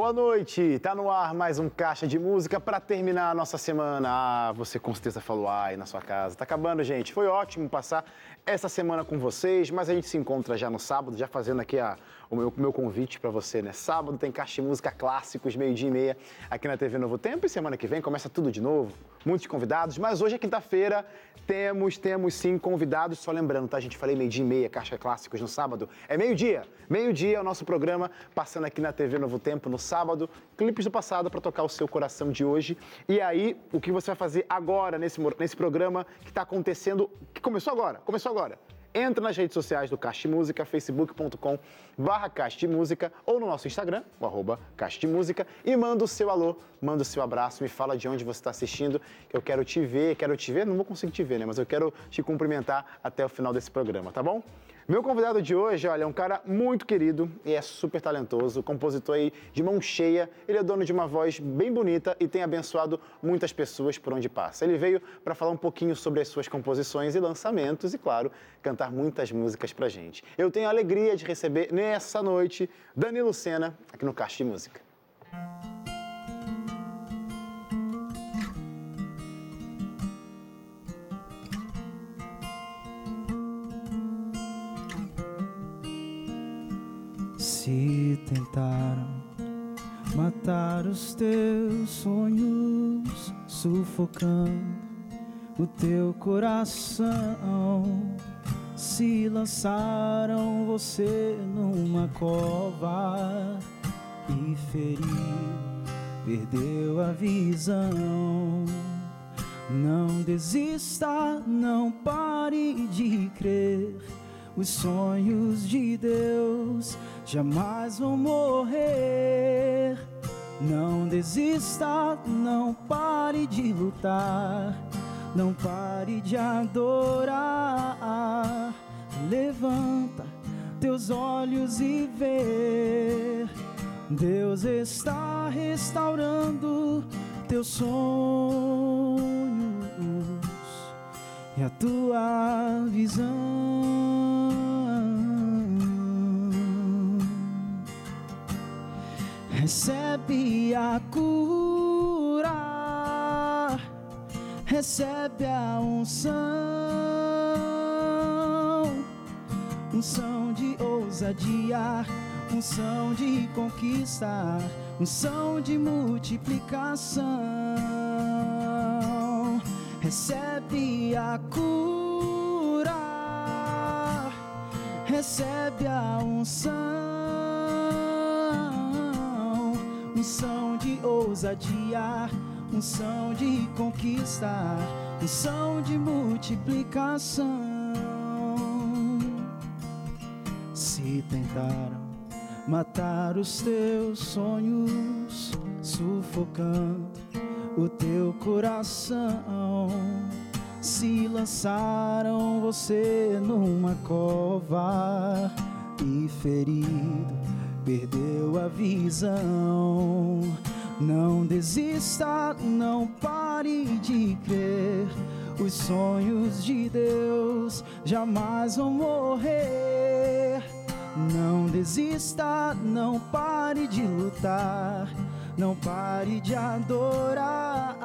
Boa noite, tá no ar mais um Caixa de Música para terminar a nossa semana. Ah, você com certeza falou ai na sua casa. Tá acabando, gente. Foi ótimo passar essa semana com vocês, mas a gente se encontra já no sábado, já fazendo aqui a, o meu, meu convite para você, né? Sábado tem Caixa de Música Clássicos, meio-dia e meia, aqui na TV Novo Tempo. E semana que vem começa tudo de novo, muitos convidados. Mas hoje é quinta-feira, temos, temos sim convidados. Só lembrando, tá, gente? Falei meio-dia e meia, Caixa Clássicos no sábado. É meio-dia. Meio-dia é o nosso programa, passando aqui na TV Novo Tempo no sábado. Clipes do passado para tocar o seu coração de hoje. E aí, o que você vai fazer agora nesse, nesse programa que está acontecendo, que começou agora, começou agora entra nas redes sociais do Caixa Música, facebook.com barra Música ou no nosso Instagram, o arroba Música, e manda o seu alô, manda o seu abraço, me fala de onde você está assistindo, que eu quero te ver, quero te ver, não vou conseguir te ver, né, mas eu quero te cumprimentar até o final desse programa, tá bom? Meu convidado de hoje, olha, é um cara muito querido e é super talentoso, compositor aí de mão cheia. Ele é dono de uma voz bem bonita e tem abençoado muitas pessoas por onde passa. Ele veio para falar um pouquinho sobre as suas composições e lançamentos e, claro, cantar muitas músicas pra gente. Eu tenho a alegria de receber nessa noite Danilo Sena aqui no Caixa de Música. Tentaram matar os teus sonhos, sufocando o teu coração, se lançaram você numa cova e feriu, perdeu a visão. Não desista, não pare de crer. Os sonhos de Deus jamais vão morrer. Não desista, não pare de lutar, não pare de adorar. Levanta teus olhos e vê. Deus está restaurando teus sonhos e a tua visão. Recebe a cura, recebe a unção, unção de ousadia, unção de conquistar, unção de multiplicação. Recebe a cura, recebe a unção unção de ousadia, unção de conquistar, unção de multiplicação. Se tentaram matar os teus sonhos, sufocando o teu coração, se lançaram você numa cova e ferido perdeu a visão. Não desista, não pare de crer. Os sonhos de Deus jamais vão morrer. Não desista, não pare de lutar. Não pare de adorar.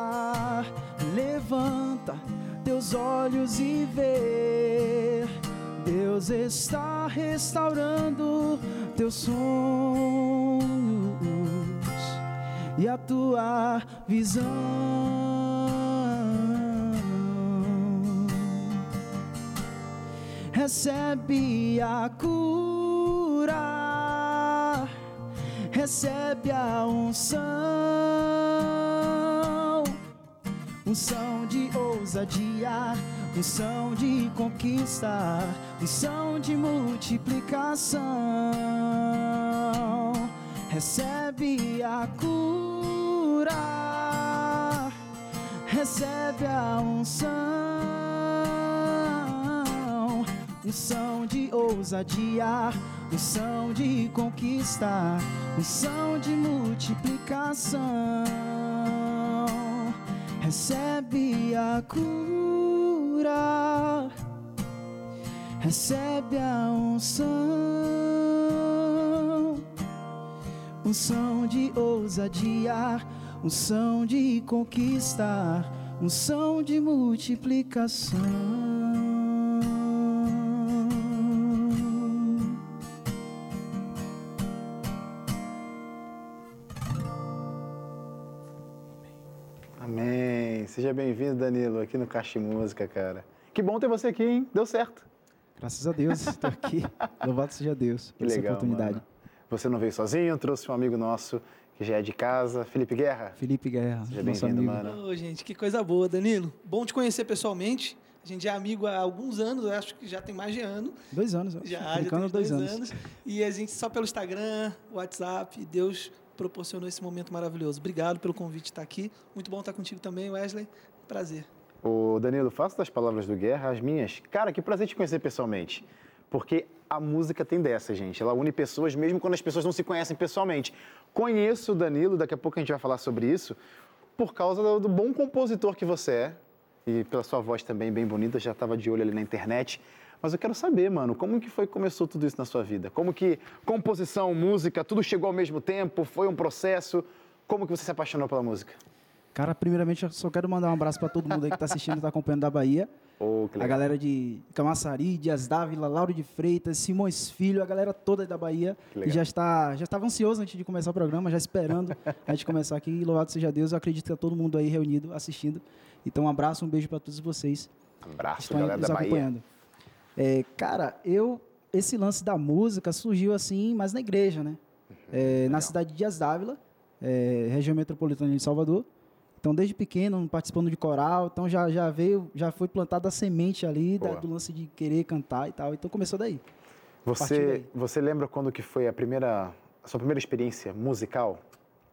Levanta teus olhos e vê. Deus está restaurando teus sonhos e a tua visão. Recebe a cura, recebe a unção, unção de ousadia, unção de conquista, unção de multiplicação recebe a cura, recebe a unção, unção de ousadia, unção de conquista, unção de multiplicação. Recebe a cura, recebe a unção unção de ousadia, unção de conquistar, unção de multiplicação. Amém. Seja bem-vindo, Danilo, aqui no Caixa Música, cara. Que bom ter você aqui, hein? Deu certo. Graças a Deus, estou aqui. Louvado seja Deus por Que essa legal, oportunidade. mano. Você não veio sozinho, trouxe um amigo nosso que já é de casa, Felipe Guerra. Felipe Guerra, Seja bem-vindo, mano. Ô, gente, que coisa boa, Danilo. Bom te conhecer pessoalmente. A gente é amigo há alguns anos, eu acho que já tem mais de ano. Dois anos, eu acho. Já, já tem dois, dois, anos. anos. E a gente só pelo Instagram, WhatsApp, Deus proporcionou esse momento maravilhoso. Obrigado pelo convite de estar aqui. Muito bom estar contigo também, Wesley. Prazer. Ô, Danilo, faço das palavras do Guerra as minhas. Cara, que prazer te conhecer pessoalmente. Porque a música tem dessa, gente. Ela une pessoas mesmo quando as pessoas não se conhecem pessoalmente. Conheço o Danilo, daqui a pouco a gente vai falar sobre isso, por causa do, bom compositor que você é. E pela sua voz também bem bonita, já estava de olho ali na internet. Mas eu quero saber, mano, como que foi que começou tudo isso na sua vida? Como que composição, música, tudo chegou ao mesmo tempo? Foi um processo? Como que você se apaixonou pela música? Cara, primeiramente, eu só quero mandar um abraço para todo mundo aí que está assistindo e está acompanhando da Bahia. Oh, que A galera de Camaçari, Dias Dávila, Lauro de Freitas, Simões Filho, a galera toda da Bahia. Que Que já está, já estava ansioso antes de começar o programa, já esperando a gente começar aqui. Louvado seja Deus, eu acredito que tá todo mundo aí reunido, assistindo. Então, um abraço, um beijo para todos vocês que Abraço, estão aí galera nos da Bahia. acompanhando. É, cara, eu esse lance da música surgiu assim, mas na igreja, né? É, na cidade de Dias Dávila, é, região metropolitana de Salvador. Então, desde pequeno, participando de coral, então já, já veio, já foi plantada a semente ali da- do lance de querer cantar e tal. Então começou daí. Você, daí. você lembra quando que foi a primeira, a sua primeira experiência musical?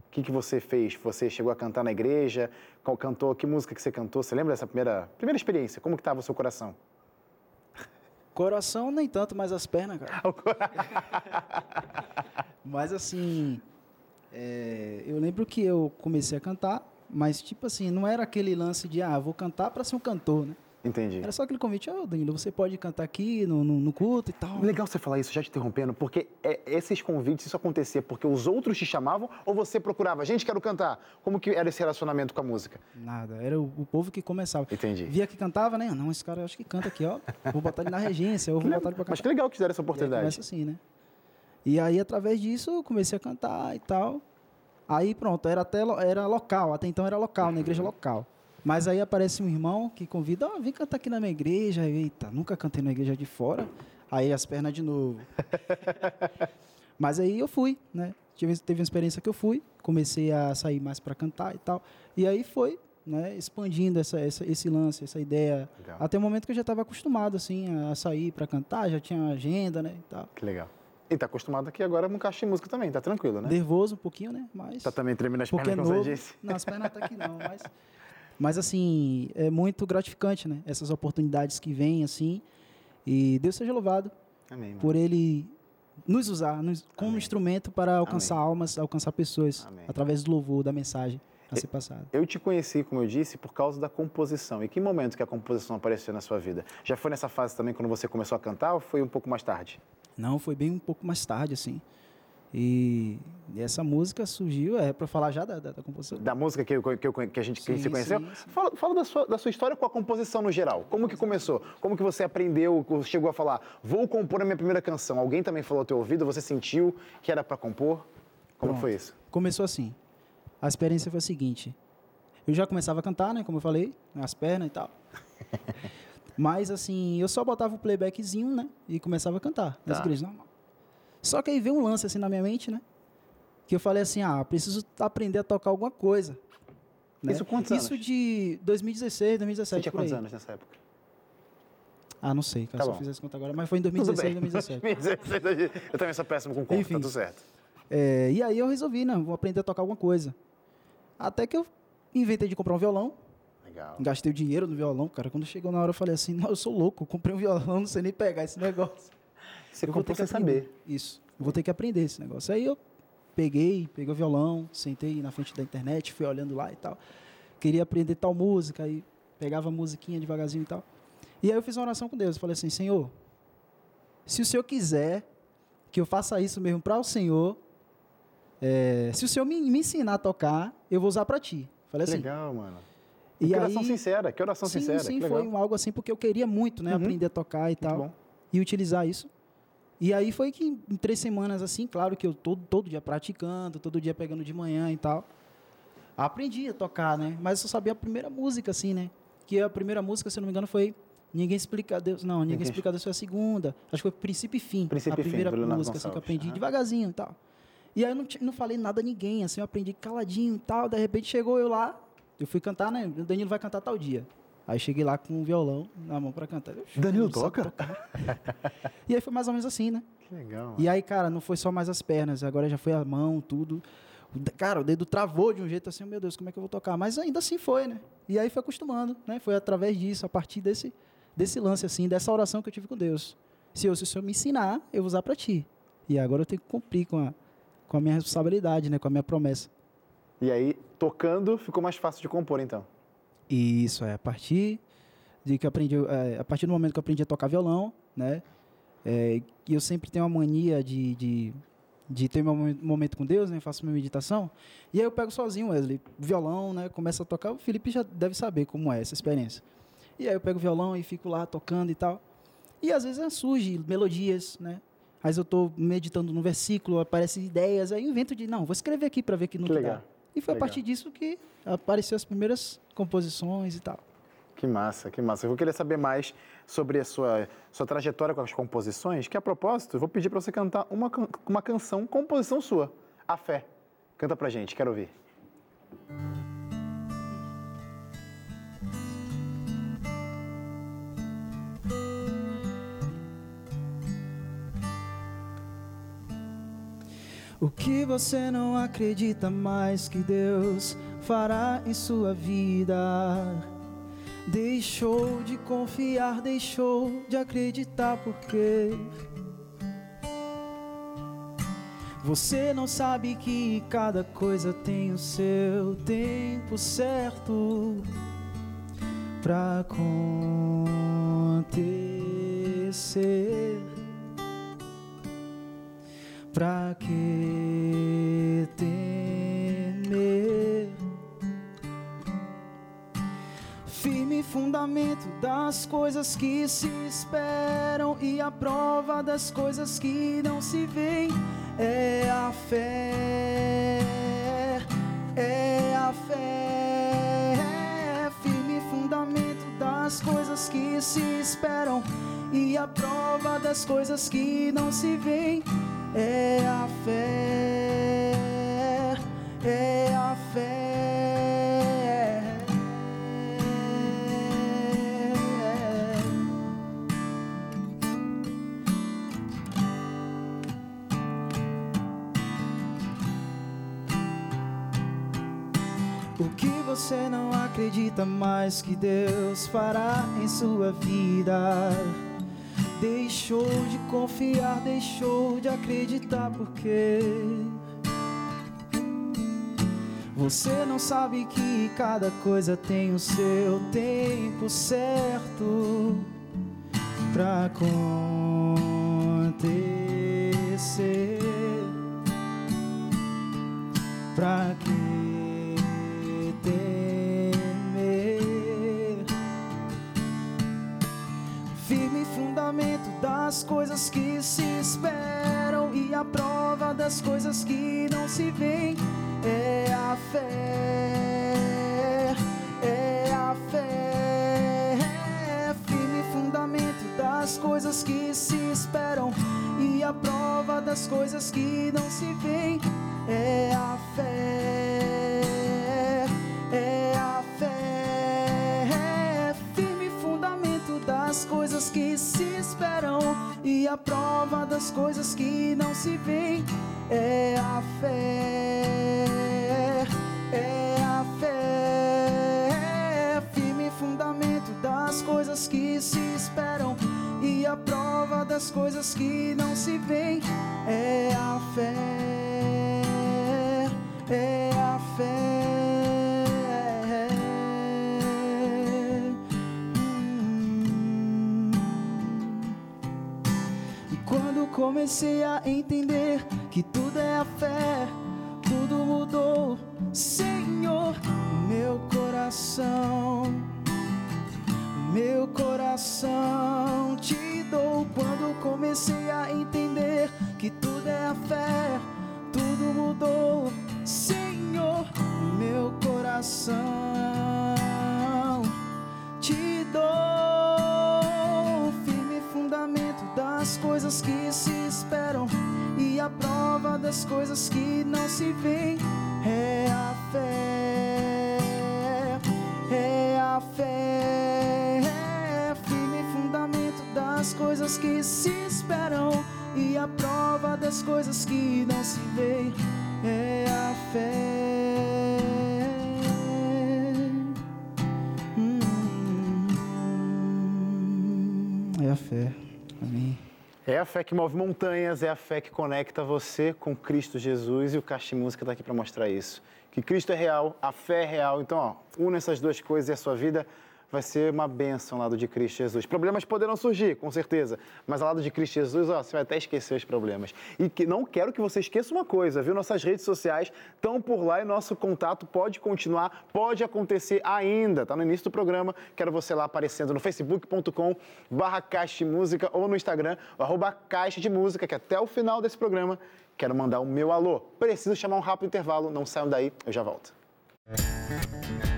O que, que você fez? Você chegou a cantar na igreja? Qual cantou? Que música que você cantou? Você lembra dessa primeira, primeira experiência? Como que estava o seu coração? Coração nem tanto, mas as pernas, cara. mas assim, é, eu lembro que eu comecei a cantar, mas tipo assim, não era aquele lance de, ah, vou cantar para ser um cantor, né? Entendi. Era só aquele convite, ô Danilo, você pode cantar aqui no, no, no culto e tal. Legal você falar isso, já te interrompendo, porque é- esses convites, isso acontecia porque os outros te chamavam ou você procurava? Gente, quero cantar. Como que era esse relacionamento com a música? Nada, era o, o povo que começava. Entendi. Via que cantava, né? Não, esse cara eu acho que canta aqui, ó. Vou botar ele na regência, ou vou botar ele pra cantar. Mas que legal que te deram essa oportunidade. começa assim, né? E aí, através disso, eu comecei a cantar e tal. Aí, pronto, era até era local, até então era local, na igreja local. Mas aí aparece um irmão que convida, ó, vem cantar aqui na minha igreja. Eita, nunca cantei na igreja de fora. Aí as pernas de novo. Mas aí eu fui, né? Tive, teve uma experiência que eu fui, comecei a sair mais para cantar e tal. E aí foi, né, expandindo essa, essa- esse lance, essa ideia. Legal. Até o momento que eu já estava acostumado, assim, a sair para cantar, já tinha agenda, né, e tal. Que legal. E tá acostumado aqui agora no caixa de música também, tá tranquilo, né? Nervoso um pouquinho, né? Mas. Tá também tremendo as porque é pernas, como novo. você disse. Não, as pernas até que não, mas. Mas assim, é muito gratificante, né? Essas oportunidades que vêm, assim. E Deus seja louvado Amém, por Ele nos usar nos- como Amém. instrumento para alcançar almas, alcançar pessoas, Amém. através do louvor, da mensagem a ser. Eu te conheci, como eu disse, por causa da composição. E que momento que a composição apareceu na sua vida? Já foi nessa fase também quando você começou a cantar ou foi um pouco mais tarde? Não, foi bem um pouco mais tarde, assim. E essa música surgiu, é para falar já da, da, da composição. Da música que, que, eu- que a gente que Sim, se conheceu? sim, sim. Fala, fala da, sua, da sua história com a composição no geral. Como que começou? Como que você aprendeu, chegou a falar, vou compor a minha primeira canção? Alguém também falou ao teu ouvido, você sentiu que era para compor? Como Pronto. foi isso? Começou assim. A experiência foi a seguinte. Eu já começava a cantar, né? Como eu falei, nas pernas e tal. Mas assim, eu só botava o playbackzinho, né? E começava a cantar nas Tá. igrejas, normal. Só que aí veio um lance assim na minha mente, né? Que eu falei assim, ah, preciso aprender a tocar alguma coisa. né? Isso quantos Isso anos? de 2016, Você 2017, tinha por aí. quantos anos nessa época? Ah, não sei, cara, Tá se eu fizer essa conta agora. Mas foi em Tudo 2016, bem. 2017. eu também sou péssimo com conta, Enfim. tá tudo certo. É, e aí eu resolvi, né? Vou aprender a tocar alguma coisa. Até que eu inventei de comprar um violão. Legal. Gastei o dinheiro no violão, cara. Quando chegou na hora, eu falei assim: não, eu sou louco, eu comprei um violão, não sei nem pegar esse negócio. Você eu comprou ter que sem saber. Isso. Eu vou ter que aprender esse negócio. Aí eu peguei, peguei o violão, sentei na frente da internet, fui olhando lá e tal. Queria aprender tal música, aí pegava a musiquinha devagarzinho e tal. E aí eu fiz uma oração com Deus. Eu falei assim: Senhor, se o Senhor quiser que eu faça isso mesmo para o Senhor, é, se o senhor me, me ensinar a tocar, eu vou usar para ti. Falei assim. legal, mano. E que aí, oração sincera, que oração sim, sincera. sim, que foi um- algo assim porque eu queria muito, né, Uhum. aprender a tocar e tal e utilizar isso. E aí foi que em três semanas assim, claro que eu todo, todo dia praticando, todo dia pegando de manhã e tal, aprendi a tocar, né? Mas eu sabia a primeira música assim, né? Que a primeira música, se eu não me engano, foi Ninguém explica a Deus. Não, ninguém Ninguém- explica a Deus foi a segunda. Acho que foi Princípio e Fim. Princípio a e Fim, primeira Leonardo música assim, que eu aprendi devagarzinho e tal. E aí eu não, não falei nada a ninguém, assim, eu aprendi caladinho e tal. De repente chegou eu lá, eu fui cantar, né? O Danilo vai cantar tal dia. Aí cheguei lá com um violão na mão pra cantar. Eu, Danilo toca? e aí foi mais ou menos assim, né? Que legal. E aí, cara, não foi só mais as pernas, agora já foi a mão, tudo. Cara, o dedo travou de um jeito assim, meu Deus, como é que eu vou tocar? Mas ainda assim foi, né? E aí foi acostumando, né? Foi através disso, a partir desse, desse lance, assim, dessa oração que eu tive com Deus. Se eu, se o Senhor me ensinar, eu vou usar pra ti. E agora eu tenho que cumprir com a, com a minha responsabilidade, né? Com a minha promessa. E aí, tocando, ficou mais fácil de compor, então. Isso é a partir de que aprendi, é, a partir do momento que eu aprendi a tocar violão, né? É, eu sempre tenho uma mania de, de, de ter meu momen- momento com Deus, né? Faço minha meditação. E aí eu pego sozinho, Wesley, violão, né? Começo a tocar. O Felipe já deve saber como é essa experiência. E aí eu pego o violão e fico lá tocando e tal. E às vezes é, surge melodias, né? Vezes eu estou meditando no versículo, aparecem ideias, aí eu invento de, não, vou escrever aqui para ver que não Que dá. E foi Legal. a partir disso que apareceram as primeiras composições e tal. Que massa, que massa. Eu vou querer saber mais sobre a sua, sua trajetória com as composições, que a propósito, eu vou pedir para você cantar uma, uma canção, composição sua, A Fé. Canta pra gente, quero ouvir. O que você não acredita mais que Deus fará em sua vida? Deixou de confiar, deixou de acreditar porque você não sabe que cada coisa tem o seu tempo certo para acontecer. Pra que temer? Firme fundamento das coisas que se esperam e a prova das coisas que não se veem é a fé. É a fé. Firme fundamento das coisas que se esperam e a prova das coisas que não se veem é a fé, é a fé. O que você não acredita mais que Deus fará em sua vida? Deixou de confiar, deixou de acreditar porque você não sabe que cada coisa tem o seu tempo certo pra acontecer. Pra que das coisas que não se veem é a fé, é a fé. Firme fundamento das coisas que se esperam e a prova das coisas que não se veem é a fé, é a fé. Firme fundamento das coisas que se esperam e a prova das coisas que não se veem é a fé, é a fé. Firme fundamento das coisas que se esperam e a prova das coisas que não se veem é a fé, é a fé. Comecei a entender que tudo é a fé, tudo mudou, Senhor, meu coração. Meu coração te dou. Quando comecei a entender que tudo é a fé, tudo mudou, Senhor, meu coração te dou. Firme fundamento das coisas que se esperam e a prova das coisas que não se veem é a fé, é a fé, é firme fundamento das coisas que se esperam e a prova das coisas que não se veem é a fé. Hum, é a fé. Amém. É a fé que move montanhas, é a fé que conecta você com Cristo Jesus e o Caixa Música está aqui para mostrar isso. Que Cristo é real, a fé é real. Então, ó, une essas duas coisas e a sua vida vai ser uma bênção ao lado de Cristo Jesus. Problemas poderão surgir, com certeza, mas ao lado de Cristo Jesus, ó, você vai até esquecer os problemas. E que não quero que você esqueça uma coisa, viu? Nossas redes sociais estão por lá e nosso contato pode continuar, pode acontecer ainda. Tá no início do programa. Quero você lá aparecendo no facebook.com barra Caixa de Música ou no Instagram, arroba Caixa de Música, que até o final desse programa quero mandar o meu alô. Preciso chamar um rápido intervalo, não saiam daí, eu já volto. Meu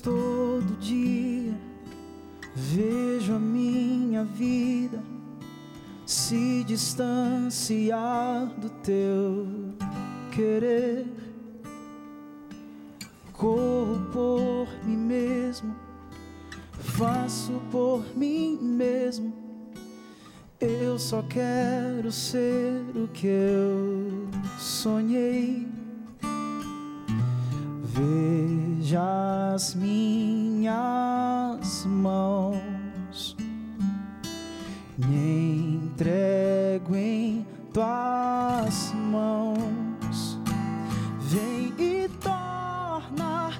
Todo dia vejo a minha vida se distanciar do teu querer. Corro por mim mesmo, faço por mim mesmo. Eu só quero ser o que eu sonhei. Veja as minhas mãos, me entrego em tuas mãos. Vem e torna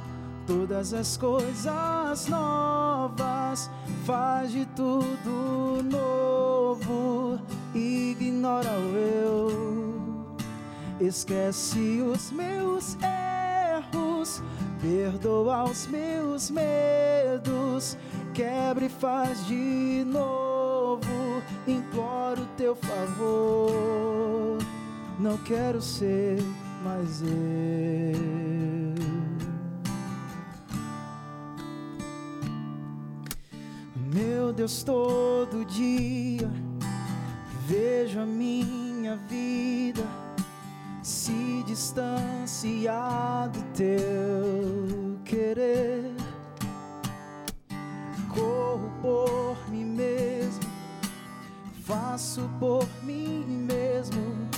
todas as coisas novas, faz de tudo novo, ignora o eu, esquece os meus erros, perdoa os meus medos, quebra e faz de novo, imploro teu favor, não quero ser mais eu. Meu Deus, todo dia vejo a minha vida se distanciar do teu querer. Corro por mim mesmo, faço por mim mesmo.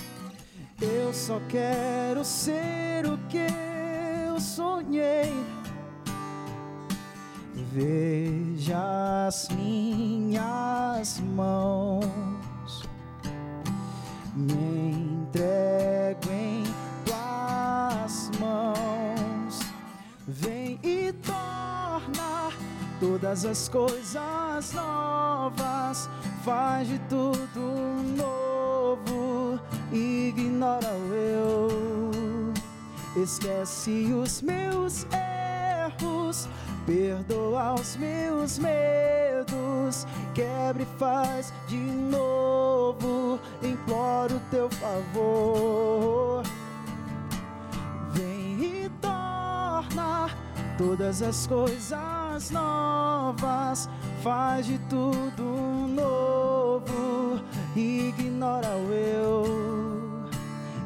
Eu só quero ser o que eu sonhei. Veja as minhas mãos, me entrego em tuas mãos. Vem e torna todas as coisas novas, faz de tudo novo, ignora o eu, esquece os meus erros. Perdoa os meus medos, quebra e faz de novo, imploro teu favor. Vem e torna todas as coisas novas, faz de tudo novo, ignora o eu,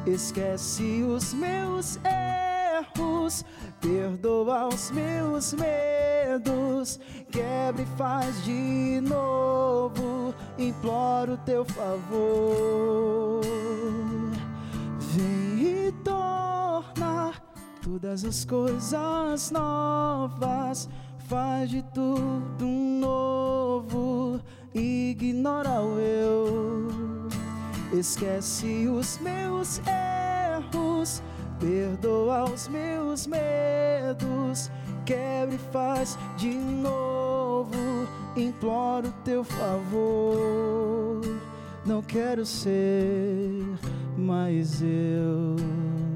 esquece os meus erros perdoa os meus medos, quebra e faz de novo, imploro teu favor. Vem e torna todas as coisas novas, faz de tudo novo, ignora o eu, Esquece os meus erros, perdoa os meus medos, quebra e faz de novo. Imploro teu favor, não quero ser mais eu.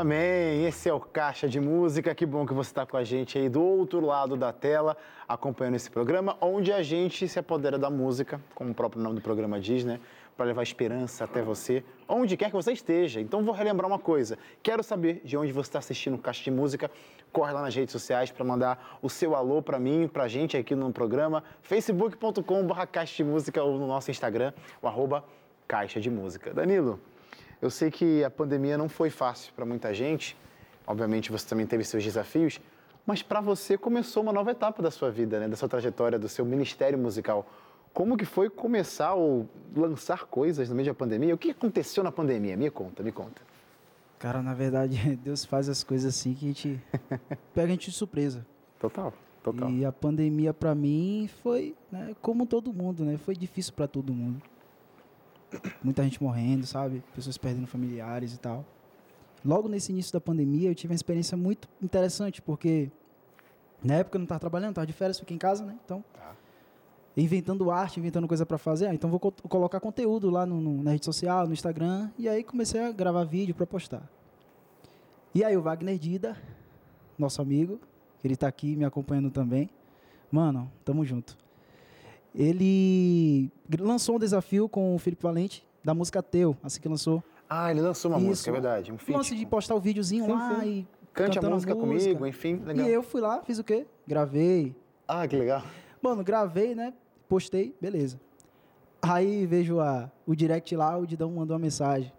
Amém. Esse é o Caixa de Música. Que bom que você está com a gente aí do outro lado da tela, acompanhando esse programa, onde a gente se apodera da música, como o próprio nome do programa diz, né? Para levar esperança até você, onde quer que você esteja. Então, vou relembrar uma coisa. Quero saber de onde você está assistindo o Caixa de Música. Corre lá nas redes sociais para mandar o seu alô para mim, para a gente aqui no programa. facebook.com.br Caixa de Música ou no nosso Instagram, o arroba Caixa de Música. Danilo, eu sei que a pandemia não foi fácil para muita gente. Obviamente você também teve seus desafios, mas para você começou uma nova etapa da sua vida, né? da sua trajetória, do seu ministério musical. Como que foi começar ou lançar coisas no meio da pandemia? O que aconteceu na pandemia? Me conta, me conta. Cara, na verdade, Deus faz as coisas assim que a gente pega a gente de surpresa. Total, total. E a pandemia pra mim foi, né, como todo mundo, né? Foi difícil pra todo mundo. Muita gente morrendo, sabe? Pessoas perdendo familiares e tal. Logo nesse início da pandemia, eu tive uma experiência muito interessante, porque na época eu não estava trabalhando, estava de férias, fiquei em casa, né? Então, Tá. inventando arte, inventando coisa para fazer. Ah, então vou co- colocar conteúdo lá no, no- na rede social, no Instagram, e aí comecei a gravar vídeo para postar. E aí o Wagner Dida, nosso amigo, ele tá aqui me acompanhando também. Mano, tamo junto. Ele lançou um desafio com o Felipe Valente, da música Teu, assim que lançou. Ah, ele lançou uma Isso. música, é verdade. Um feat. Lance de postar o videozinho Sim, lá sim. e. Cante a cantando música comigo, enfim, legal. E eu fui lá, fiz o quê? Gravei. Ah, que legal. Mano, gravei, né? Postei, beleza. Aí vejo a, o direct lá, o Didão mandou uma mensagem.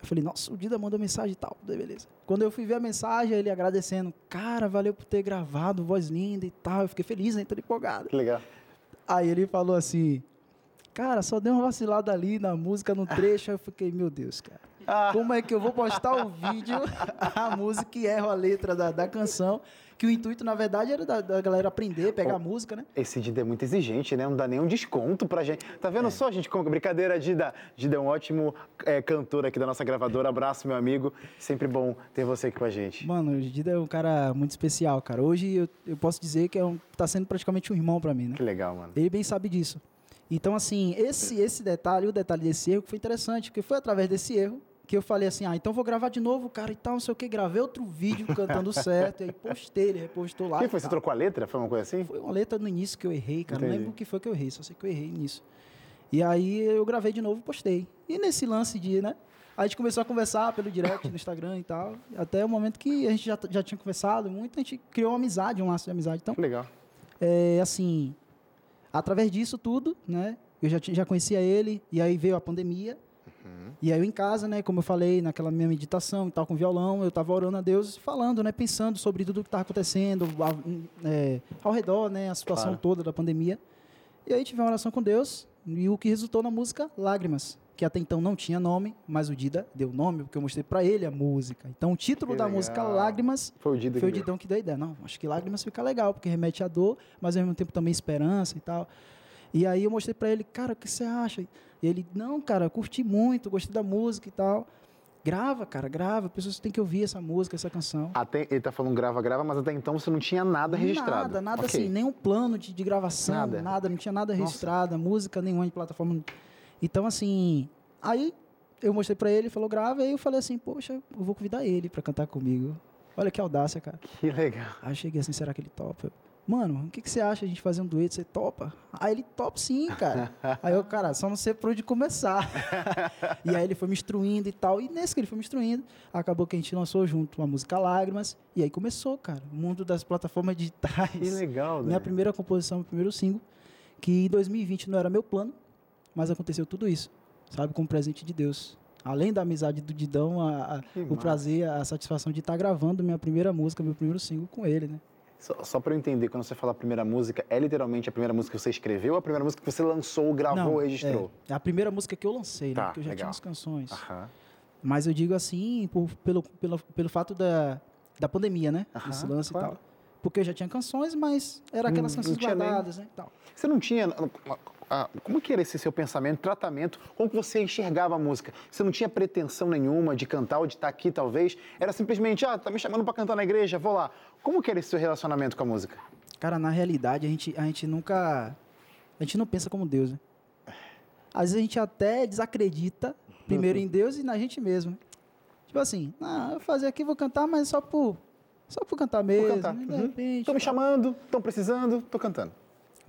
Eu falei, nossa, o Dida mandou mensagem e tal, beleza. Quando eu fui ver a mensagem, ele agradecendo, cara, valeu por ter gravado, voz linda e tal. Eu fiquei feliz, né? Tô empolgado. Que legal. Aí ele falou assim, cara, só deu uma vacilada ali na música, no trecho. Aí eu fiquei, meu Deus, cara. Como é que eu vou postar o vídeo, a música e erro a letra da, da canção? Que o intuito, na verdade, era da, da galera aprender, pegar a música, né? Esse Dida é muito exigente, né? Não dá nenhum desconto pra gente. Tá vendo só, gente? Como brincadeira, Dida. Dida é um ótimo é, cantor aqui da nossa gravadora. Abraço, meu amigo. Sempre bom ter você aqui com a gente. Mano, o Dida é um cara muito especial, cara. Hoje eu, eu posso dizer que é um, tá sendo praticamente um irmão pra mim, né? Que legal, mano. Ele bem sabe disso. Então, assim, esse, esse detalhe, o detalhe desse erro que foi interessante, porque foi através desse erro que eu falei assim, ah, então vou gravar de novo, cara, e tal, não sei o que, gravei outro vídeo cantando certo, e aí postei, ele repostou lá. Quem e foi? Você trocou a letra? Foi uma coisa assim? Foi uma letra no início que eu errei, cara. Não Entendi. lembro o que foi que eu errei, só sei que eu errei nisso. E aí eu gravei de novo e postei. E nesse lance de, né? A gente começou a conversar pelo direct no Instagram e tal. Até o momento que a gente já, já tinha conversado muito, a gente criou uma amizade, um laço de amizade. Então, Que legal. é, assim, através disso tudo, né? Eu já, já conhecia ele, e aí veio a pandemia. E aí eu em casa, né, como eu falei, naquela minha meditação e tal, com violão, eu tava orando a Deus, falando, né, pensando sobre tudo que estava acontecendo ao, é, ao redor, né, a situação Claro. toda da pandemia. E aí tive uma oração com Deus, e o que resultou na música Lágrimas, que até então não tinha nome, mas o Dida deu nome, porque eu mostrei para ele a música. Então o título Que da legal. música Lágrimas Foi o Dida foi o. Didão que deu a ideia. Não, acho que lágrimas fica legal, porque remete à dor, mas ao mesmo tempo também esperança e tal. E aí eu mostrei pra ele, cara, o que você acha? E ele, não, cara, curti muito, gostei da música e tal. Grava, cara, grava. Pessoas têm que ouvir essa música, essa canção. Até, ele tá falando grava, grava, mas até então você não tinha nada registrado. Nada, nada Ok. assim, nenhum plano de, de gravação, Nada. nada. não tinha nada Nossa. registrado, música nenhuma de plataforma. Então, assim, aí eu mostrei pra ele, ele falou, grava, aí eu falei assim, poxa, eu vou convidar ele pra cantar comigo. Olha que audácia, cara. Que legal. Aí eu cheguei assim, será que ele topa? Mano, o que, que você acha a gente fazer um dueto? Você topa? Aí ele topa sim, cara. aí eu, cara, só não sei por onde começar. e aí ele foi me instruindo e tal. E nesse que ele foi me instruindo, acabou que a gente lançou junto a música Lágrimas. E aí começou, cara, o mundo das plataformas digitais. Que legal, Minha né? primeira composição, meu primeiro single, que em 2020 não era meu plano, mas aconteceu tudo isso, sabe? Com o presente de Deus. Além da amizade do Didão, a- a- o massa. prazer, a satisfação de estar gravando minha primeira música, meu primeiro single com ele, né? Só, só pra eu entender, quando você fala a primeira música, é literalmente a primeira música que você escreveu ou a primeira música que você lançou, gravou, Não, registrou? É, é a primeira música que eu lancei, Tá, né? Porque eu já legal. tinha as canções. Aham. Mas eu digo assim, por- pelo, pelo, pelo fato da, da pandemia, né? Aham, Esse lance claro. e tal. Porque eu já tinha canções, mas era aquelas canções não tinha nem- guardadas, né? tal. Você não tinha. Ah, como que era esse seu pensamento, tratamento? Como que você enxergava a música? Você não tinha pretensão nenhuma de cantar ou de estar aqui, talvez? Era simplesmente, ah, tá me chamando pra cantar na igreja, vou lá. Como que era esse seu relacionamento com a música? Cara, na realidade, a gente, a gente nunca. A gente não pensa como Deus, né? Às vezes a gente até desacredita, primeiro em Deus e na gente mesmo. Tipo assim, ah, eu vou fazer aqui, vou cantar, mas só por. Só por cantar mesmo. cantar. De Uhum. repente. Estão me chamando, estão precisando, tô cantando.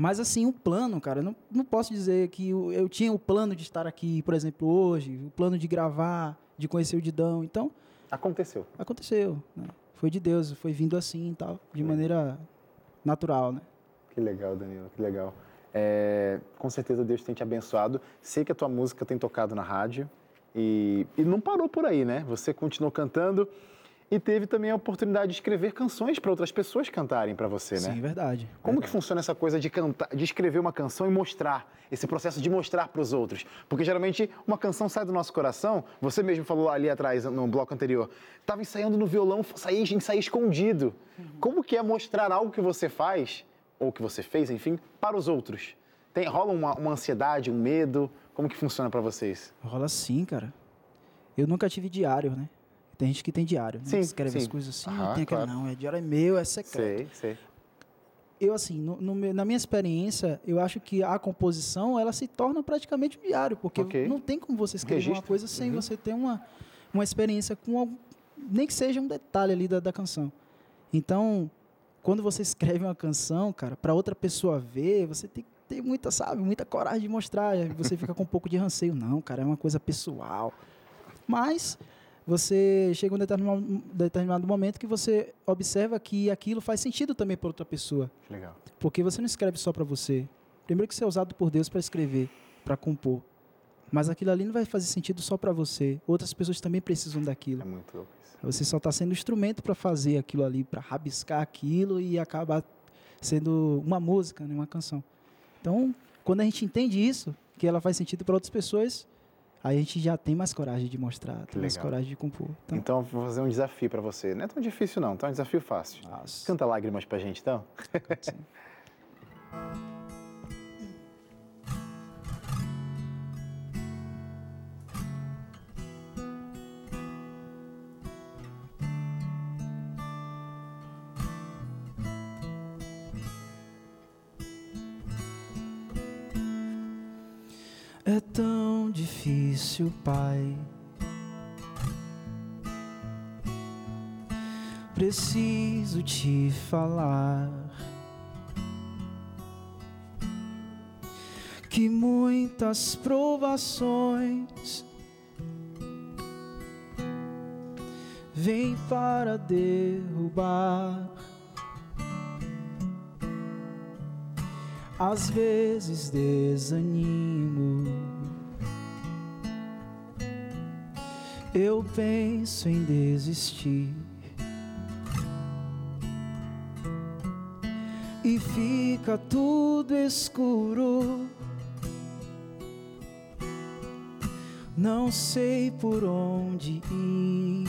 Mas assim, o plano, cara, eu não, não posso dizer que eu, eu tinha o plano de estar aqui, por exemplo, hoje, o plano de gravar, de conhecer o Didão. Então, Aconteceu. aconteceu. né? Foi de Deus, foi vindo assim e tal, de maneira natural, né? Que legal, Danilo, que legal. É, com certeza Deus tem te abençoado. Sei que a tua música tem tocado na rádio e, e não parou por aí, né? Você continuou cantando e teve também a oportunidade de escrever canções para outras pessoas cantarem para você, né? Sim, verdade. Como que funciona essa coisa de cantar, de escrever uma canção e mostrar, esse processo de mostrar para os outros? Porque geralmente uma canção sai do nosso coração, você mesmo falou ali atrás, no bloco anterior, estava ensaiando no violão, saía, ensaiar escondido. Como que é mostrar algo que você faz, ou que você fez, enfim, para os outros? Tem, rola uma, uma ansiedade, um medo? Como que funciona para vocês? Rola sim, cara. Eu nunca tive diário, né? Tem gente que tem diário, né? Sim, Escreve as sim. coisas assim, tem aquele, claro. não, é diário é meu, é secreto. Sei, sei. Eu, assim, no- no na minha experiência, eu acho que a composição, ela se torna praticamente um diário, porque Ok. não tem como você escrever uma Registro. coisa sem Uhum. você ter uma, uma experiência com algum, nem que seja um detalhe ali da, da canção. Então, quando você escreve uma canção, cara, para outra pessoa ver, você tem que ter muita, sabe, muita coragem de mostrar. Você fica com um pouco de ranceio. Não, cara, é uma coisa pessoal. Mas você chega em um determinado, determinado momento que você observa que aquilo faz sentido também para outra pessoa. Legal. Porque você não escreve só para você. Primeiro que você é usado por Deus para escrever, para compor. Mas aquilo ali não vai fazer sentido só para você. Outras pessoas também precisam daquilo. É muito louco isso. Você só está sendo instrumento para fazer aquilo ali, para rabiscar aquilo e acabar sendo uma música, né, uma canção. Então, quando a gente entende isso, que ela faz sentido para outras pessoas, a gente já tem mais coragem de mostrar, tem mais coragem de compor. Então, Então, vou fazer um desafio para você. Não é tão difícil não, tá? É um desafio fácil. nossa, Canta lágrimas pra gente, então. sim. Pai. Preciso te falar que muitas provações vêm para derrubar. Às vezes desanimo. Eu penso em desistir. E fica tudo escuro. Não sei por onde ir.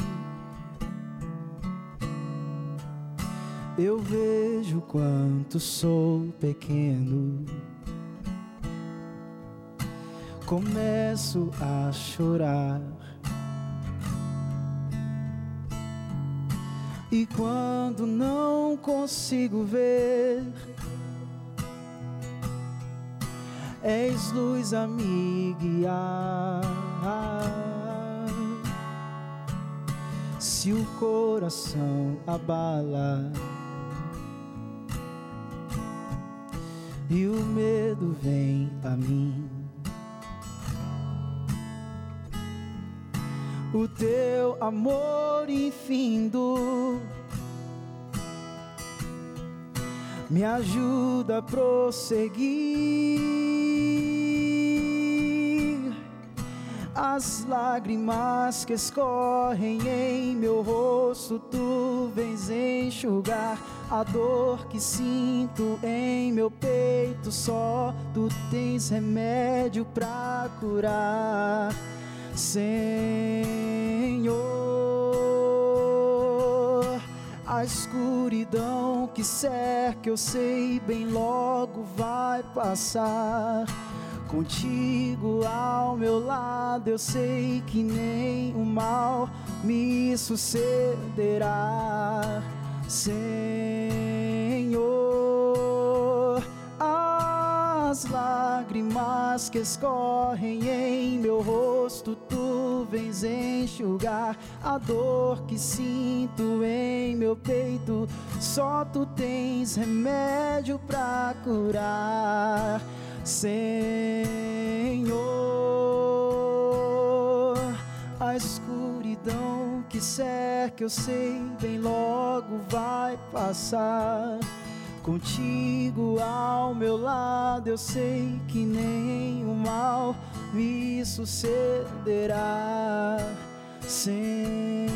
Eu vejo quanto sou pequeno. Começo a chorar. E quando não consigo ver, és luz a me guiar. Se o coração abala e o medo vem a mim. O teu amor infindo me ajuda a prosseguir. As lágrimas que escorrem em meu rosto, tu vens enxugar. A dor que sinto em meu peito, só tu tens remédio pra curar. Senhor. A escuridão que cerca, eu sei bem logo vai passar. Contigo ao meu lado, eu sei que nem o mal me sucederá, Senhor. As lágrimas que escorrem em meu rosto, tu vens enxugar a dor que sinto em meu peito. Só tu tens remédio para curar. Senhor. A escuridão que cerca, eu sei, bem logo vai passar. Contigo ao meu lado, eu sei que nem o mal me sucederá, Senhor.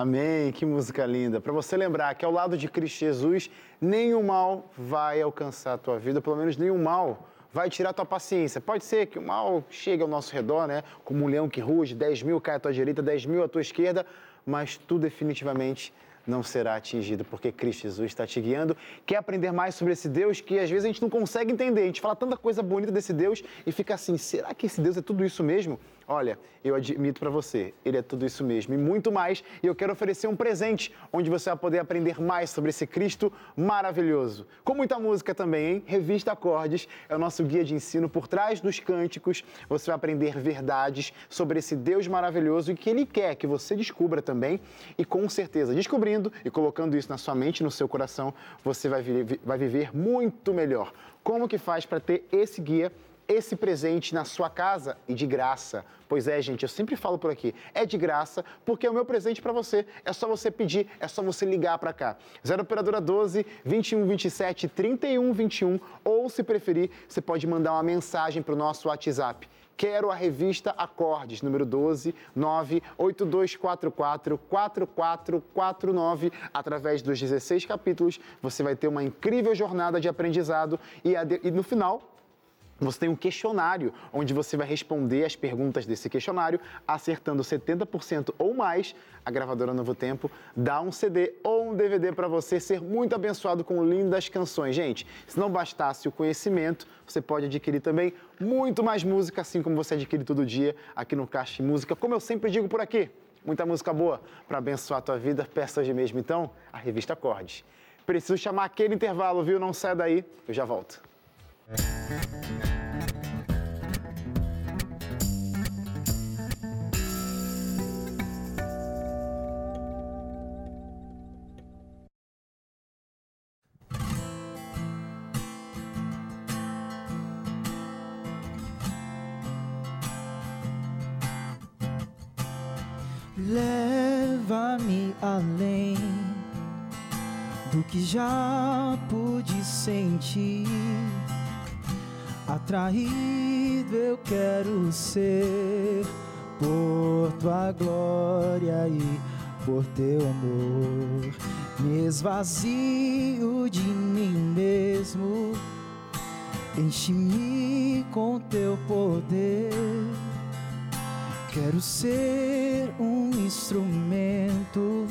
Amém, que música linda. Para você lembrar que ao lado de Cristo Jesus, nenhum mal vai alcançar a tua vida, pelo menos nenhum mal vai tirar a tua paciência. Pode ser que o mal chegue ao nosso redor, né? Como um leão que ruge, 10 mil cai à tua direita, 10 mil à tua esquerda, mas tu definitivamente não será atingido, porque Cristo Jesus está te guiando. Quer aprender mais sobre esse Deus que às vezes a gente não consegue entender? A gente fala tanta coisa bonita desse Deus e fica assim: será que esse Deus é tudo isso mesmo? Olha, eu admito para você, ele é tudo isso mesmo e muito mais. E eu quero oferecer um presente onde você vai poder aprender mais sobre esse Cristo maravilhoso. Com muita música também, hein? Revista Acordes é o nosso guia de ensino por trás dos cânticos. Você vai aprender verdades sobre esse Deus maravilhoso e que ele quer que você descubra também. E com certeza, descobrindo e colocando isso na sua mente, no seu coração, você vai, vai viver muito melhor. Como que faz para ter esse guia? Esse presente na sua casa e de graça. Pois é, gente, eu sempre falo por aqui, é de graça porque é o meu presente para você. É só você pedir, é só você ligar para cá. 0 operadora 12 21 27 31 21 ou se preferir, você pode mandar uma mensagem para o nosso WhatsApp. Quero a revista Acordes, número 12 98244 4449. Através dos 16 capítulos, você vai ter uma incrível jornada de aprendizado e, e no final você tem um questionário onde você vai responder as perguntas desse questionário, acertando 70% ou mais. A gravadora Novo Tempo dá um CD ou um DVD para você ser muito abençoado com lindas canções. Gente, se não bastasse o conhecimento, você pode adquirir também muito mais música, assim como você adquire todo dia aqui no Caixa Música. Como eu sempre digo por aqui, muita música boa para abençoar a tua vida. Peça hoje mesmo, então, a revista Acordes. Preciso chamar aquele intervalo, viu? Não sai daí, eu já volto. Leva-me já pude sentir. Atraído eu quero ser por tua glória e por teu amor. Me esvazio de mim mesmo, enche-me com teu poder Quero ser um instrumento,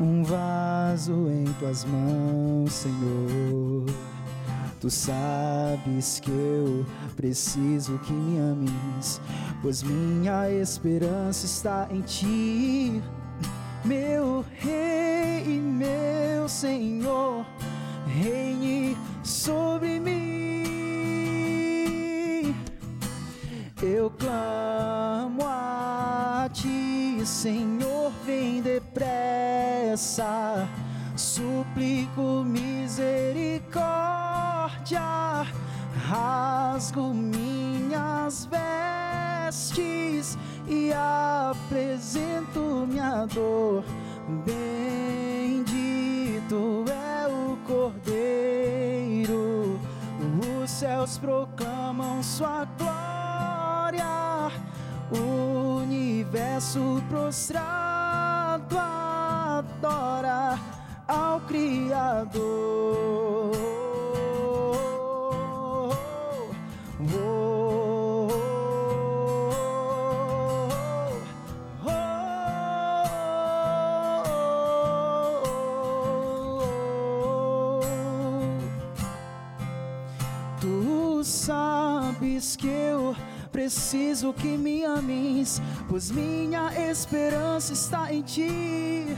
um vaso em tuas mãos, Senhor. Tu sabes que eu preciso que me ames, pois minha esperança está em ti, meu Rei e meu Senhor. Reine sobre mim. Eu clamo Senhor, vem depressa. Suplico misericórdia, rasgo minhas vestes e apresento minha dor. Bendito é o Cordeiro, os céus proclamam sua glória o universo prostrado adora ao Criador. Tu sabes que eu preciso que me ames, pois minha esperança está em ti,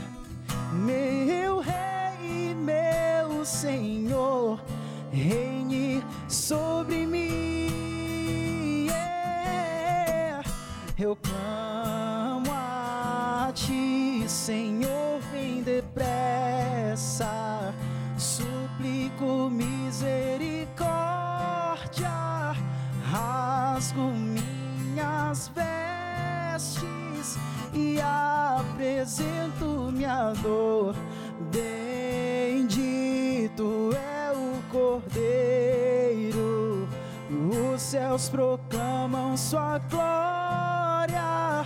céus proclamam sua glória,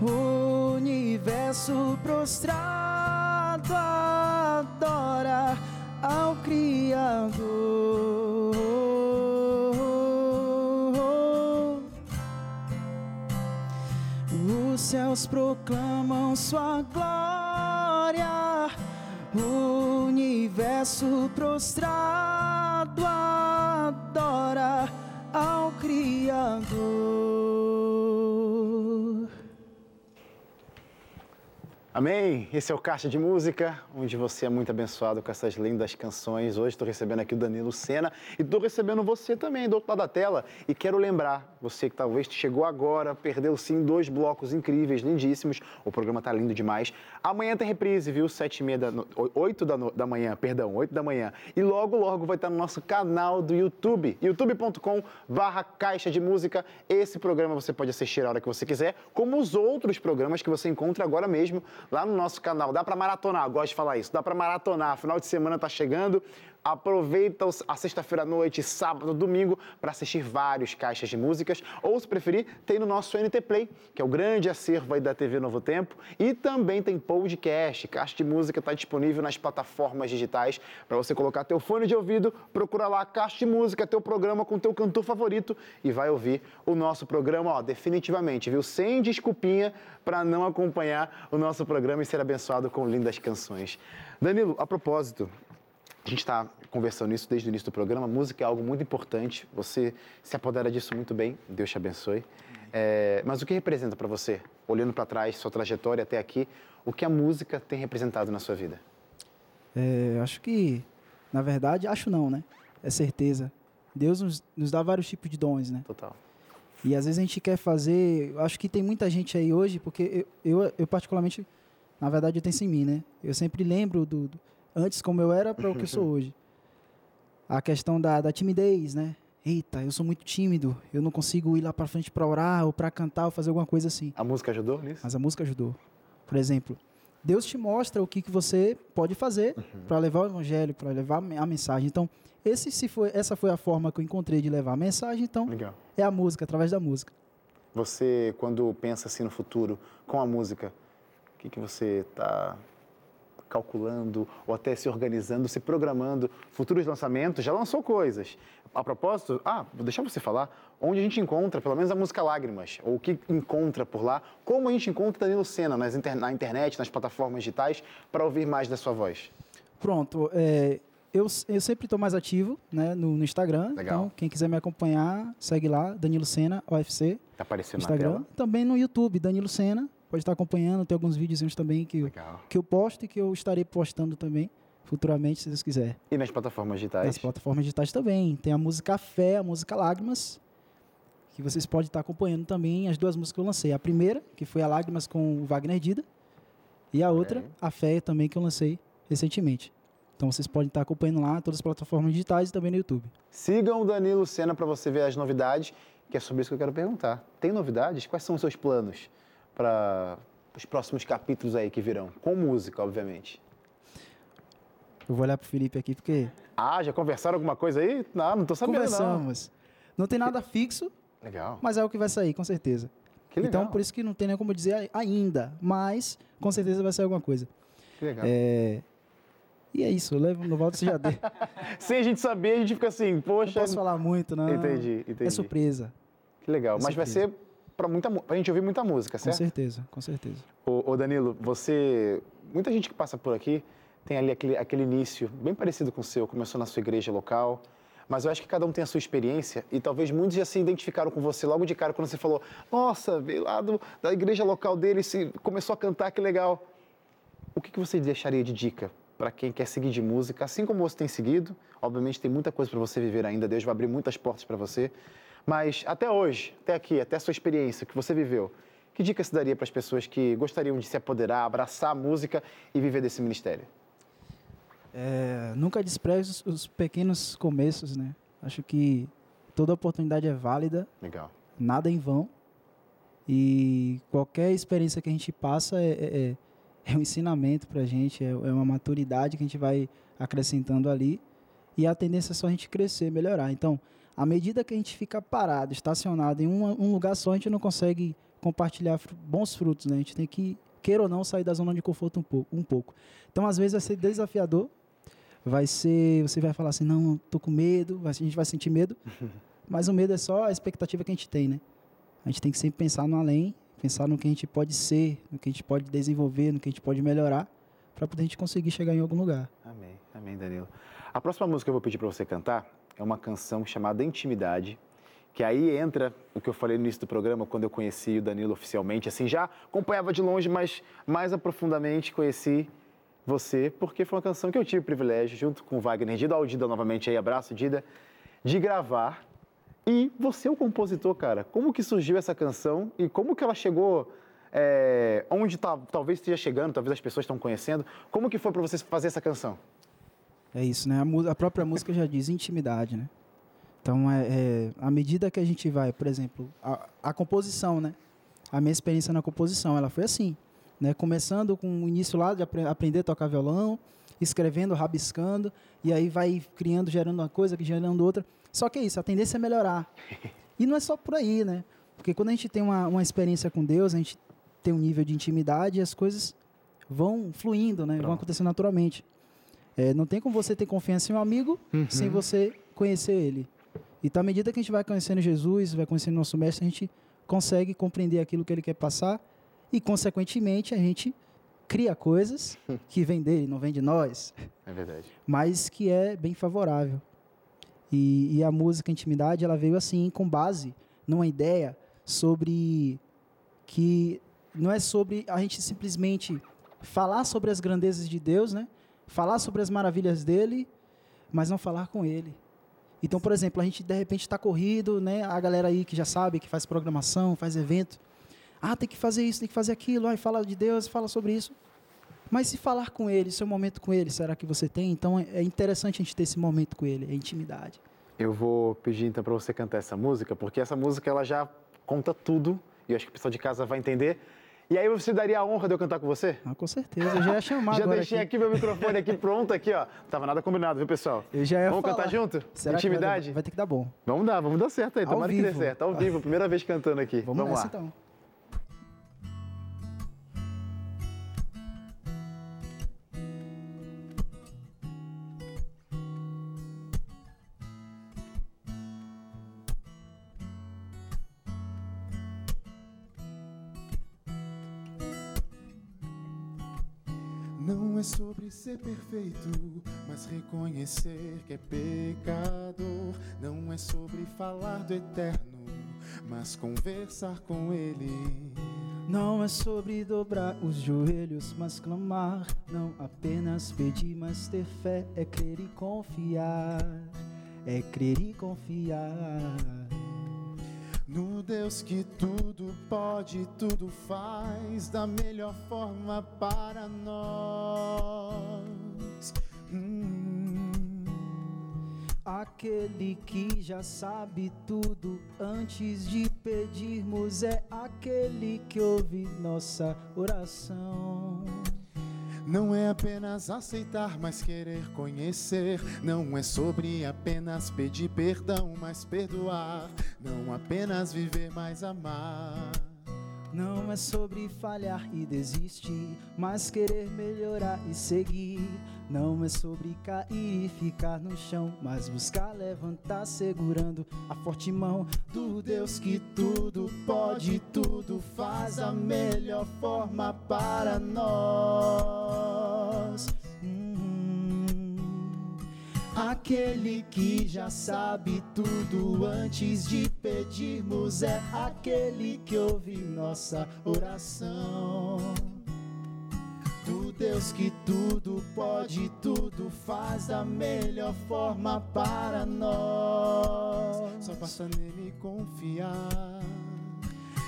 o universo prostrado adora ao Criador. Os céus proclamam sua glória, o universo prostrado adora Criador. Amém? Esse é o Caixa de Música, onde você é muito abençoado com essas lindas canções. Hoje estou recebendo aqui o Danilo Sena e estou recebendo você também do outro lado da tela. E quero lembrar, você que talvez chegou agora, perdeu sim dois blocos incríveis, lindíssimos. O programa tá lindo demais. Amanhã tem reprise, viu? Sete e meia da, oito da, no... da manhã, perdão, oito da manhã. E logo, logo vai estar no nosso canal do YouTube, youtube.com barra Caixa de Música. Esse programa você pode assistir a hora que você quiser, como os outros programas que você encontra agora mesmo lá no nosso canal. Dá para maratonar, gosto de falar isso. Dá para maratonar. Final de semana tá chegando. Aproveita a sexta-feira à noite, sábado, domingo para assistir vários caixas de músicas. Ou, se preferir, tem no nosso NT Play, que é o grande acervo aí da TV Novo Tempo. E também tem podcast. Caixa de música está disponível nas plataformas digitais para você colocar teu fone de ouvido, procura lá Caixa de Música, teu programa com teu cantor favorito e vai ouvir o nosso programa, ó, definitivamente, viu? Sem desculpinha para não acompanhar o nosso programa e ser abençoado com lindas canções. Danilo, a propósito, a gente está conversando isso desde o início do programa. música é algo muito importante. Você se apodera disso muito bem. Deus te abençoe. É, mas o que representa para você, olhando para trás, sua trajetória até aqui, o que a música tem representado na sua vida? É, acho que, na verdade, acho não, né? É certeza. Deus nos, nos dá vários tipos de dons, né? Total. E às vezes a gente quer fazer. Acho que tem muita gente aí hoje, porque eu, eu, eu particularmente, na verdade, eu tenho isso em mim, né? Eu sempre lembro do, do antes como eu era para o que eu sou hoje. A questão da, da timidez, né? Eita, eu sou muito tímido, eu não consigo ir lá para frente para orar ou para cantar ou fazer alguma coisa assim. A música ajudou nisso? Mas a música ajudou. Por exemplo, Deus te mostra o que, que você pode fazer uhum. para levar o evangelho, para levar a mensagem. Então, esse se foi, essa foi a forma que eu encontrei de levar a mensagem. Então, Legal. é a música, através da música. Você, quando pensa assim no futuro com a música, o que, que você está calculando ou até se organizando, se programando futuros lançamentos, já lançou coisas. A propósito, ah, vou deixar você falar, onde a gente encontra, pelo menos a música Lágrimas, ou o que encontra por lá, como a gente encontra Danilo Sena nas inter, na internet, nas plataformas digitais, para ouvir mais da sua voz. Pronto, é, eu, eu sempre estou mais ativo né, no, no Instagram, Legal. então quem quiser me acompanhar, segue lá, Danilo Sena, UFC. Tá aparecendo Instagram. na tela. Também no YouTube, Danilo Sena, pode estar acompanhando, tem alguns vídeos também que, Legal. que eu posto e que eu estarei postando também futuramente, se Deus quiser. E nas plataformas digitais? Nas plataformas digitais também. Tem a música Fé, a música Lágrimas, que vocês podem estar acompanhando também as duas músicas que eu lancei. A primeira, que foi a Lágrimas com o Wagner Dida, e a outra, a Fé, também, que eu lancei recentemente. Então vocês podem estar acompanhando lá, todas as plataformas digitais e também no YouTube. Sigam o Danilo Sena para você ver as novidades, que é sobre isso que eu quero perguntar. Tem novidades? Quais são os seus planos para os próximos capítulos aí que virão? Com música, obviamente. Eu vou olhar pro Felipe aqui porque. Ah, já conversaram alguma coisa aí? Não, não tô sabendo. Conversamos. Não, não tem nada fixo. Legal. Mas é o que vai sair, com certeza. Que legal. Então, por isso que não tem nem como dizer ainda. Mas, com certeza vai sair alguma coisa. Que legal. É... E é isso, eu levo no Valdo CJD. Sem a gente saber, a gente fica assim, poxa. Não posso falar muito, não. Entendi, entendi. É surpresa. Que legal. É Mas vai ser para muita pra gente ouvir muita música, certo? Com certeza, com certeza. Ô, ô, Danilo, você. Muita gente que passa por aqui tem ali aquele, aquele início bem parecido com o seu, começou na sua igreja local, mas eu acho que cada um tem a sua experiência e talvez muitos já se identificaram com você logo de cara quando você falou: Nossa, veio lá do, da igreja local dele, se começou a cantar, que legal. O que, que você deixaria de dica para quem quer seguir de música, assim como você tem seguido? Obviamente tem muita coisa para você viver ainda, Deus vai abrir muitas portas para você. Mas até hoje, até aqui, até a sua experiência que você viveu, que dica você daria para as pessoas que gostariam de se apoderar, abraçar a música e viver desse ministério? É, nunca despreze os, os pequenos começos, né? Acho que toda oportunidade é válida. Legal. Nada em vão. E qualquer experiência que a gente passa é, é, é, é um ensinamento para a gente, é, é uma maturidade que a gente vai acrescentando ali. E a tendência é só a gente crescer, melhorar. Então, à medida que a gente fica parado, estacionado em um, um lugar só, a gente não consegue compartilhar bons frutos, né? A gente tem que, queira ou não, sair da zona de conforto um pouco. Um pouco. Então, às vezes, vai ser desafiador, vai ser, você vai falar assim, não, tô com medo, a gente vai sentir medo, mas o medo é só a expectativa que a gente tem, né? A gente tem que sempre pensar no além, pensar no que a gente pode ser, no que a gente pode desenvolver, no que a gente pode melhorar, para poder a gente conseguir chegar em algum lugar. Amém, amém, Danilo. A próxima música que eu vou pedir para você cantar é uma canção chamada Intimidade, que aí entra o que eu falei no início do programa, quando eu conheci o Danilo oficialmente, assim, já acompanhava de longe, mas mais aprofundamente conheci você, porque foi uma canção que eu tive o privilégio, junto com o Wagner Dida, ao Dida novamente aí, abraço Dida, de gravar. E você é o compositor, cara. Como que surgiu essa canção e como que ela chegou é, onde tá, talvez esteja chegando, talvez as pessoas estão conhecendo. Como que foi para você fazer essa canção? É isso, né? A, a, própria música já diz intimidade, né? Então, é, é, à medida que a gente vai, por exemplo, a, a composição, né? A minha experiência na composição, ela foi assim né? Começando com o início lá de ap aprender a tocar violão, escrevendo, rabiscando, e aí vai criando, gerando uma coisa, gerando outra. Só que é isso, a tendência é melhorar. E não é só por aí, né? Porque quando a gente tem uma, uma experiência com Deus, a gente tem um nível de intimidade e as coisas vão fluindo, né? Pronto. Vão acontecendo naturalmente. É, não tem como você ter confiança em um amigo uhum. sem você conhecer ele. Então, à medida que a gente vai conhecendo Jesus, vai conhecendo nosso mestre, a gente consegue compreender aquilo que ele quer passar e, consequentemente, a gente cria coisas que vêm dele, não vem de nós. É verdade. Mas que é bem favorável. E, e, a música Intimidade, ela veio assim, com base numa ideia sobre que não é sobre a gente simplesmente falar sobre as grandezas de Deus, né? Falar sobre as maravilhas dele, mas não falar com ele. Então, por exemplo, a gente de repente está corrido, né? A galera aí que já sabe, que faz programação, faz evento, ah, tem que fazer isso, tem que fazer aquilo. Aí fala de Deus, fala sobre isso. Mas se falar com Ele, seu momento com Ele, será que você tem? Então é interessante a gente ter esse momento com Ele, é intimidade. Eu vou pedir então para você cantar essa música, porque essa música ela já conta tudo e eu acho que o pessoal de casa vai entender. E aí você daria a honra de eu cantar com você? Ah, com certeza, eu já ia chamar Já deixei aqui. aqui. meu microfone aqui pronto aqui, ó. Tava nada combinado, viu, pessoal? Eu já ia Vamos falar. cantar junto? Será Intimidade? Vai, vai, ter que dar bom. Vamos dar, vamos dar certo aí. Ao Tomara vivo. que dê certo. Ao vivo, primeira vez cantando aqui. Vamos, vamos nessa, lá. então. Ser perfeito, mas reconhecer que é pecador. Não é sobre falar do eterno, mas conversar com Ele. Não é sobre dobrar os joelhos, mas clamar. Não apenas pedir, mas ter fé. É crer e confiar. É crer e confiar. No Deus que tudo pode, tudo faz da melhor forma para nós. Hum. Aquele que já sabe tudo antes de pedirmos é aquele que ouve nossa oração. Não é apenas aceitar, mas querer conhecer. Não é sobre apenas pedir perdão, mas perdoar. Não apenas viver, mas amar. Não é sobre falhar e desistir, mas querer melhorar e seguir. Não é sobre cair e ficar no chão, mas buscar levantar segurando a forte mão do Deus que tudo pode, tudo faz a melhor forma para nós. Aquele que já sabe tudo antes de pedirmos é aquele que ouve nossa oração. Do Deus que tudo pode, tudo faz da melhor forma para nós. Só basta nele confiar.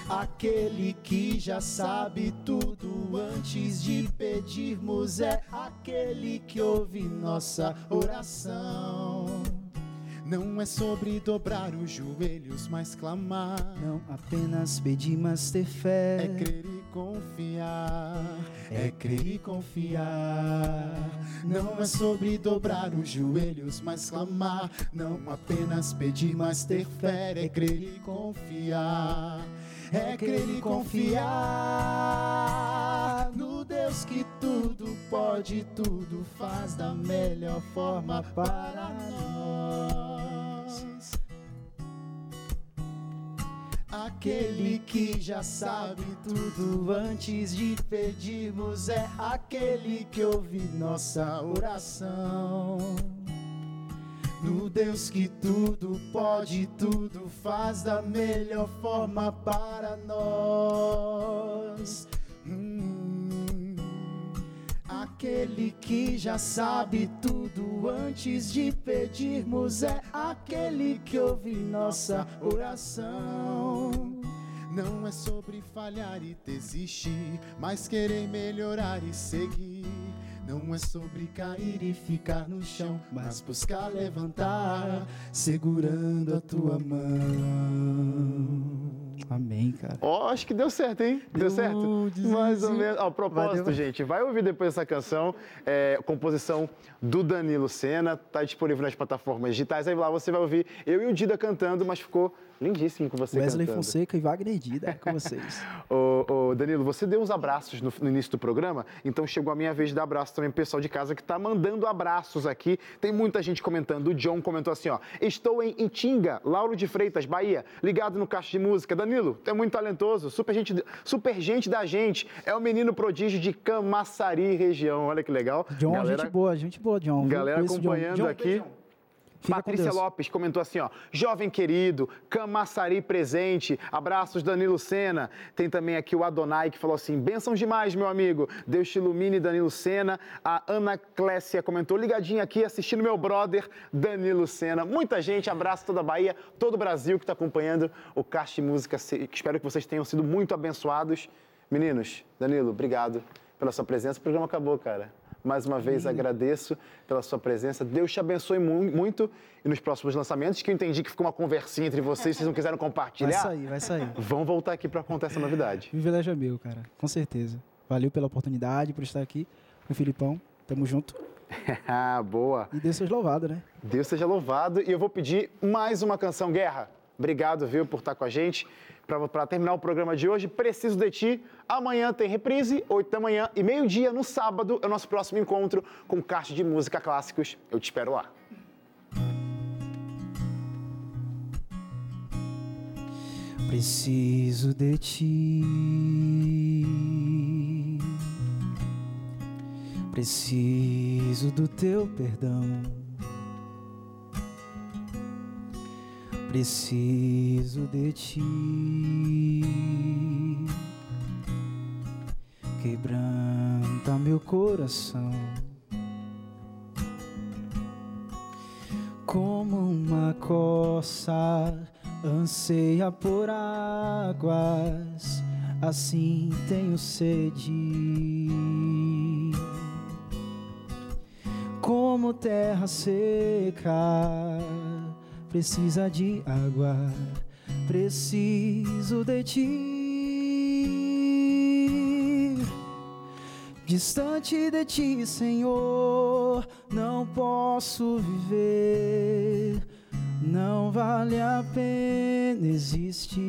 Aquele que já sabe tudo antes de pedirmos é aquele que ouve nossa oração. Não é sobre dobrar os joelhos, mas clamar. Não apenas pedir, mas ter fé. É crer e confiar. É crer e confiar. Não é sobre dobrar os joelhos, mas clamar. Não apenas pedir, mas ter fé. É crer e confiar é crer e confiar no Deus que tudo pode, tudo faz da melhor forma para nós. Aquele que já sabe tudo antes de pedirmos é aquele que ouve nossa oração. No Deus que tudo pode, tudo faz da melhor forma para nós. Hum, aquele que já sabe tudo antes de pedirmos é aquele que ouve nossa oração. Não é sobre falhar e desistir, mas querer melhorar e seguir. Não é sobre cair e ficar no chão, mas buscar levantar, segurando a tua mão. Amém, cara. Ó, oh, acho que deu certo, hein? Deu, deu certo? Mais ou menos. Ó, propósito, vai, gente, vai ouvir depois essa canção, é, composição do Danilo Sena, tá disponível nas plataformas digitais. Aí lá você vai ouvir eu e o Dida cantando, mas ficou lindíssimo com você Wesley cantando. Fonseca e Wagner Dida é com vocês. ô, ô, Danilo, você deu uns abraços no, no, início do programa, então chegou a minha vez de dar abraço também pro pessoal de casa que tá mandando abraços aqui. Tem muita gente comentando. O John comentou assim, ó, estou em Itinga, Lauro de Freitas, Bahia, ligado no Caixa de Música. Danilo, tu é muito talentoso, super gente, super gente da gente. É o menino prodígio de Camaçari região. Olha que legal. John, Galera, gente boa, gente boa, John. Galera acompanhando John. aqui. John, Fica Patrícia Lopes comentou assim, ó, jovem querido, Camaçari presente, abraços Danilo Sena. Tem também aqui o Adonai que falou assim, bênçãos demais, meu amigo, Deus te ilumine, Danilo Sena. A Ana Clécia comentou, ligadinha aqui, assistindo meu brother, Danilo Sena. Muita gente, abraço toda a Bahia, todo o Brasil que está acompanhando o Caixa Música. Espero que vocês tenham sido muito abençoados. Meninos, Danilo, obrigado pela sua presença. O programa acabou, cara. Mais uma vez agradeço pela sua presença. Deus te abençoe mu muito e nos próximos lançamentos, que eu entendi que ficou uma conversinha entre vocês, vocês não quiseram compartilhar. Vai sair, vai sair. Vão voltar aqui para contar essa novidade. Privilégio é meu, cara, com certeza. Valeu pela oportunidade, por estar aqui com o Filipão. Tamo junto. Ah, boa. E Deus seja louvado, né? Deus seja louvado. E eu vou pedir mais uma canção, Guerra. Obrigado, viu, por estar com a gente para terminar o programa de hoje, Preciso de Ti. Amanhã tem reprise, 8 da manhã e meio-dia no sábado é o nosso próximo encontro com Caixa de Música Clássicos. Eu te espero lá. Preciso de ti. Preciso do teu perdão preciso de ti. Quebranta meu coração. Como uma coça anseia por águas, assim tenho sede. Como terra seca precisa de água, preciso de ti. Distante de ti, Senhor, não posso viver, não vale a pena existir.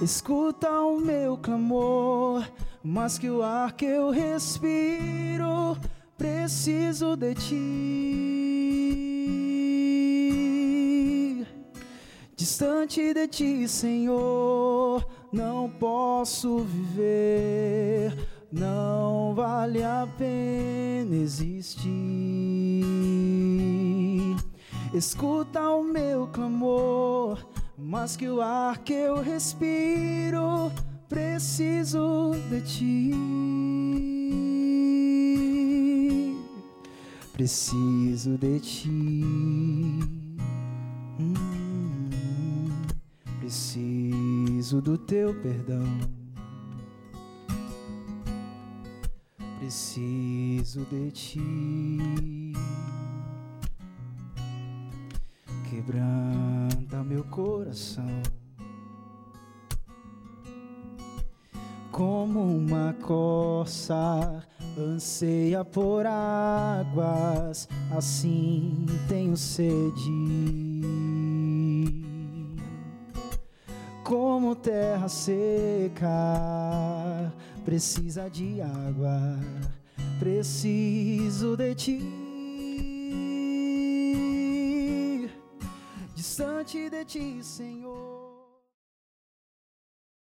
Escuta o meu clamor, mas que o ar que eu respiro, preciso de ti. Distante de ti, Senhor, não posso viver, não vale a pena existir. Escuta o meu clamor, mas que o ar que eu respiro, preciso de ti. Preciso de ti. Preciso do teu perdão. Preciso de ti. Quebranta meu coração. Como uma corça anseia por águas, assim tenho sede. Como terra seca, precisa de água, preciso de ti. Distante de ti, Senhor.